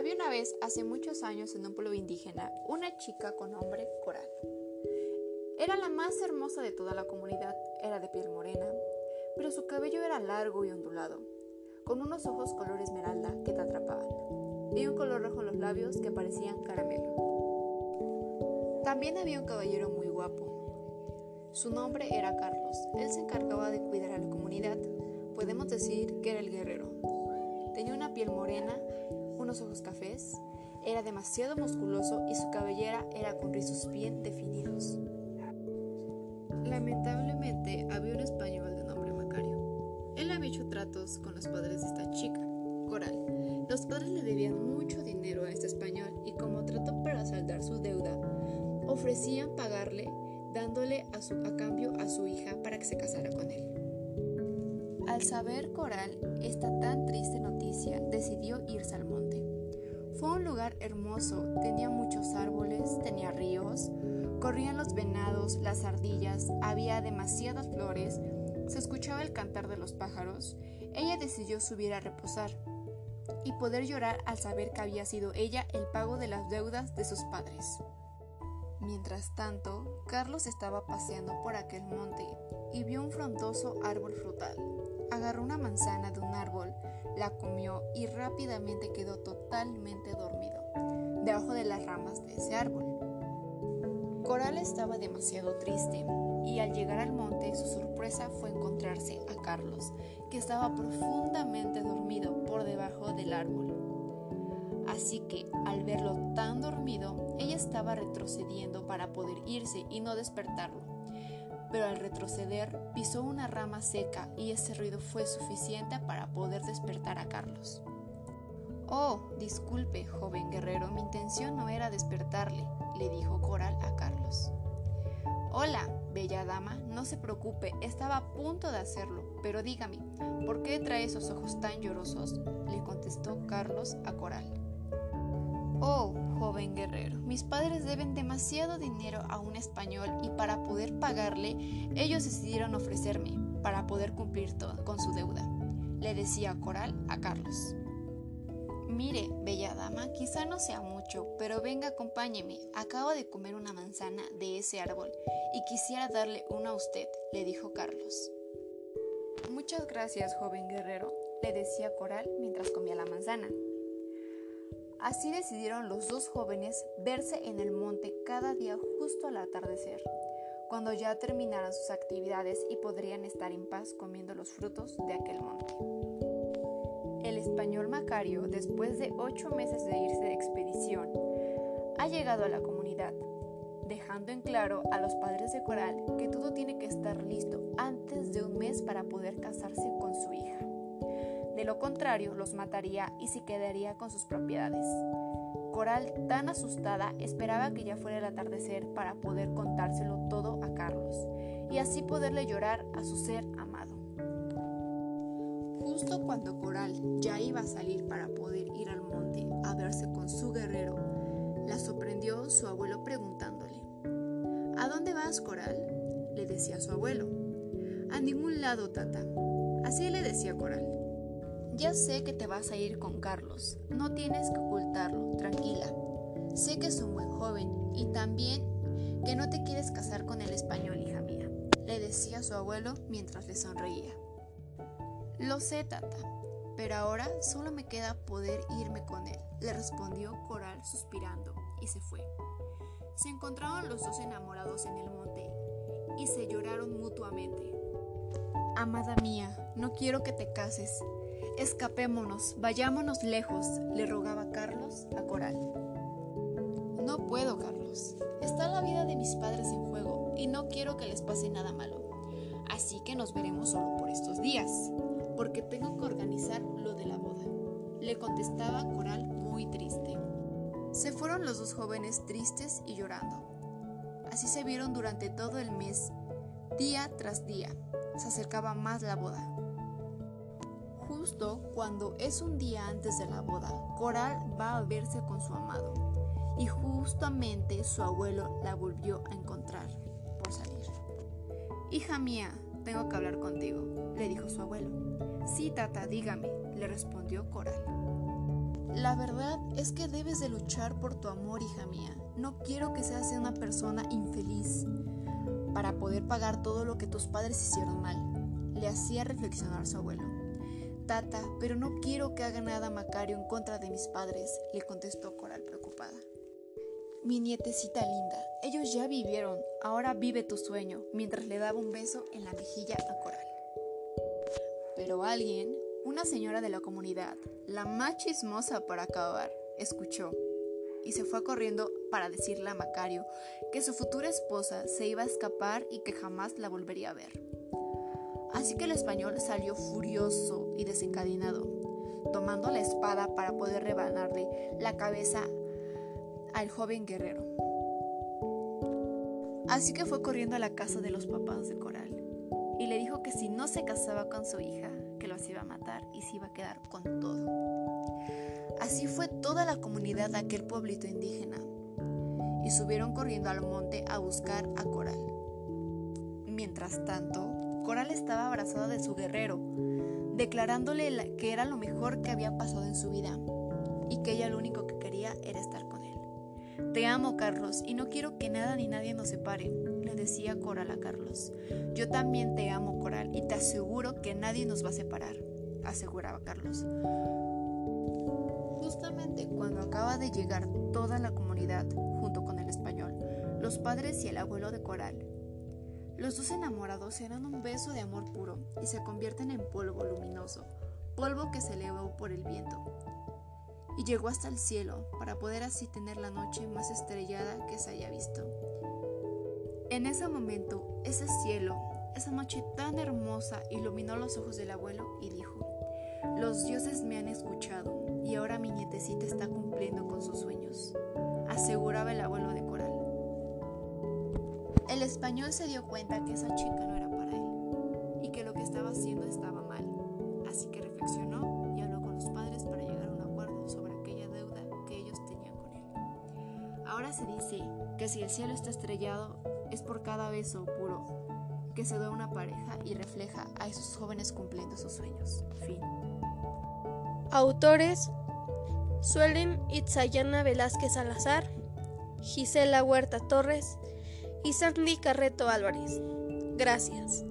Había una vez, hace muchos años, en un pueblo indígena, una chica con nombre Coral. Era la más hermosa de toda la comunidad, era de piel morena, pero su cabello era largo y ondulado, con unos ojos color esmeralda que te atrapaban, y un color rojo en los labios que parecían caramelo. También había un caballero muy guapo. Su nombre era Carlos. Él se encargaba de cuidar a la comunidad. Podemos decir que era el guerrero. Tenía una piel morena, unos ojos cafés, era demasiado musculoso y su cabellera era con rizos bien definidos. Lamentablemente había un español de nombre Macario. Él había hecho tratos con los padres de esta chica, Coral. Los padres le debían mucho dinero a este español y como trató para saldar su deuda, ofrecían pagarle dándole a, su, a cambio a su hija para que se casara con él. Al saber Coral esta tan triste noticia, decidió irse al monte. Fue un lugar hermoso, tenía muchos árboles, tenía ríos, Corrían los venados, las ardillas, había demasiadas flores, se escuchaba el cantar de los pájaros. Ella decidió subir a reposar y poder llorar al saber que había sido ella el pago de las deudas de sus padres. Mientras tanto, Carlos estaba paseando por aquel monte y vio un frondoso árbol frutal. Agarró una manzana de un árbol, la comió y rápidamente quedó totalmente dormido debajo de las ramas de ese árbol. Coral estaba demasiado triste y al llegar al monte su sorpresa fue encontrarse a Carlos, que estaba profundamente dormido por debajo del árbol. Así que al verlo tan dormido, ella estaba retrocediendo para poder irse y no despertarlo. Pero al retroceder pisó una rama seca y ese ruido fue suficiente para poder despertar a Carlos. Oh, disculpe, joven guerrero, mi intención no era despertarle, le dijo Coral a Carlos. Hola, bella dama, no se preocupe, estaba a punto de hacerlo, pero dígame, ¿por qué trae esos ojos tan llorosos? le contestó Carlos a Coral. Oh, joven guerrero, mis padres deben demasiado dinero a un español y para poder pagarle, ellos decidieron ofrecerme para poder cumplir con su deuda, le decía Coral a Carlos. Mire, bella dama, quizá no sea mucho, pero venga, acompáñeme. Acabo de comer una manzana de ese árbol y quisiera darle una a usted, le dijo Carlos. Muchas gracias, joven guerrero, le decía Coral mientras comía la manzana. Así decidieron los dos jóvenes verse en el monte cada día justo al atardecer, cuando ya terminaran sus actividades y podrían estar en paz comiendo los frutos de aquel monte español Macario, después de ocho meses de irse de expedición, ha llegado a la comunidad, dejando en claro a los padres de Coral que todo tiene que estar listo antes de un mes para poder casarse con su hija. De lo contrario, los mataría y se quedaría con sus propiedades. Coral, tan asustada, esperaba que ya fuera el atardecer para poder contárselo todo a Carlos y así poderle llorar a su ser amado. Justo cuando Coral ya iba a salir para poder ir al monte a verse con su guerrero, la sorprendió su abuelo preguntándole, ¿A dónde vas, Coral? le decía su abuelo. A ningún lado, tata. Así le decía Coral. Ya sé que te vas a ir con Carlos, no tienes que ocultarlo, tranquila. Sé que es un buen joven y también que no te quieres casar con el español, hija mía, le decía su abuelo mientras le sonreía. Lo sé, tata, pero ahora solo me queda poder irme con él, le respondió Coral suspirando, y se fue. Se encontraron los dos enamorados en el monte y se lloraron mutuamente. Amada mía, no quiero que te cases. Escapémonos, vayámonos lejos, le rogaba Carlos a Coral. No puedo, Carlos. Está la vida de mis padres en juego y no quiero que les pase nada malo. Así que nos veremos solo por estos días porque tengo que organizar lo de la boda, le contestaba Coral muy triste. Se fueron los dos jóvenes tristes y llorando. Así se vieron durante todo el mes, día tras día. Se acercaba más la boda. Justo cuando es un día antes de la boda, Coral va a verse con su amado. Y justamente su abuelo la volvió a encontrar por salir. Hija mía, tengo que hablar contigo, le dijo su abuelo. Sí, tata, dígame, le respondió Coral. La verdad es que debes de luchar por tu amor, hija mía. No quiero que seas una persona infeliz para poder pagar todo lo que tus padres hicieron mal. Le hacía reflexionar su abuelo. Tata, pero no quiero que haga nada Macario en contra de mis padres, le contestó Coral preocupada. Mi nietecita linda, ellos ya vivieron, ahora vive tu sueño, mientras le daba un beso en la mejilla a Coral. Pero alguien, una señora de la comunidad, la más chismosa para acabar, escuchó y se fue corriendo para decirle a Macario que su futura esposa se iba a escapar y que jamás la volvería a ver. Así que el español salió furioso y desencadenado, tomando la espada para poder rebanarle la cabeza al joven guerrero. Así que fue corriendo a la casa de los papás de Coral y le dijo que si no se casaba con su hija, que los iba a matar y se iba a quedar con todo. Así fue toda la comunidad de aquel pueblito indígena y subieron corriendo al monte a buscar a Coral. Mientras tanto, Coral estaba abrazada de su guerrero, declarándole que era lo mejor que había pasado en su vida y que ella lo único que quería era estar con él. Te amo, Carlos, y no quiero que nada ni nadie nos separe, le decía Coral a Carlos. Yo también te amo, Coral, y te aseguro que nadie nos va a separar, aseguraba Carlos. Justamente cuando acaba de llegar toda la comunidad, junto con el español, los padres y el abuelo de Coral, los dos enamorados se dan un beso de amor puro y se convierten en polvo luminoso, polvo que se elevó por el viento y llegó hasta el cielo para poder así tener la noche más estrellada que se haya visto. En ese momento, ese cielo, esa noche tan hermosa, iluminó los ojos del abuelo y dijo, los dioses me han escuchado y ahora mi nietecita está cumpliendo con sus sueños, aseguraba el abuelo. El español se dio cuenta que esa chica no era para él y que lo que estaba haciendo estaba mal, así que reflexionó Ahora se dice que si el cielo está estrellado es por cada beso puro que se da una pareja y refleja a esos jóvenes cumpliendo sus sueños. Fin. Autores Suelen Itzayana Velázquez Salazar, Gisela Huerta Torres y Sandy Carreto Álvarez. Gracias.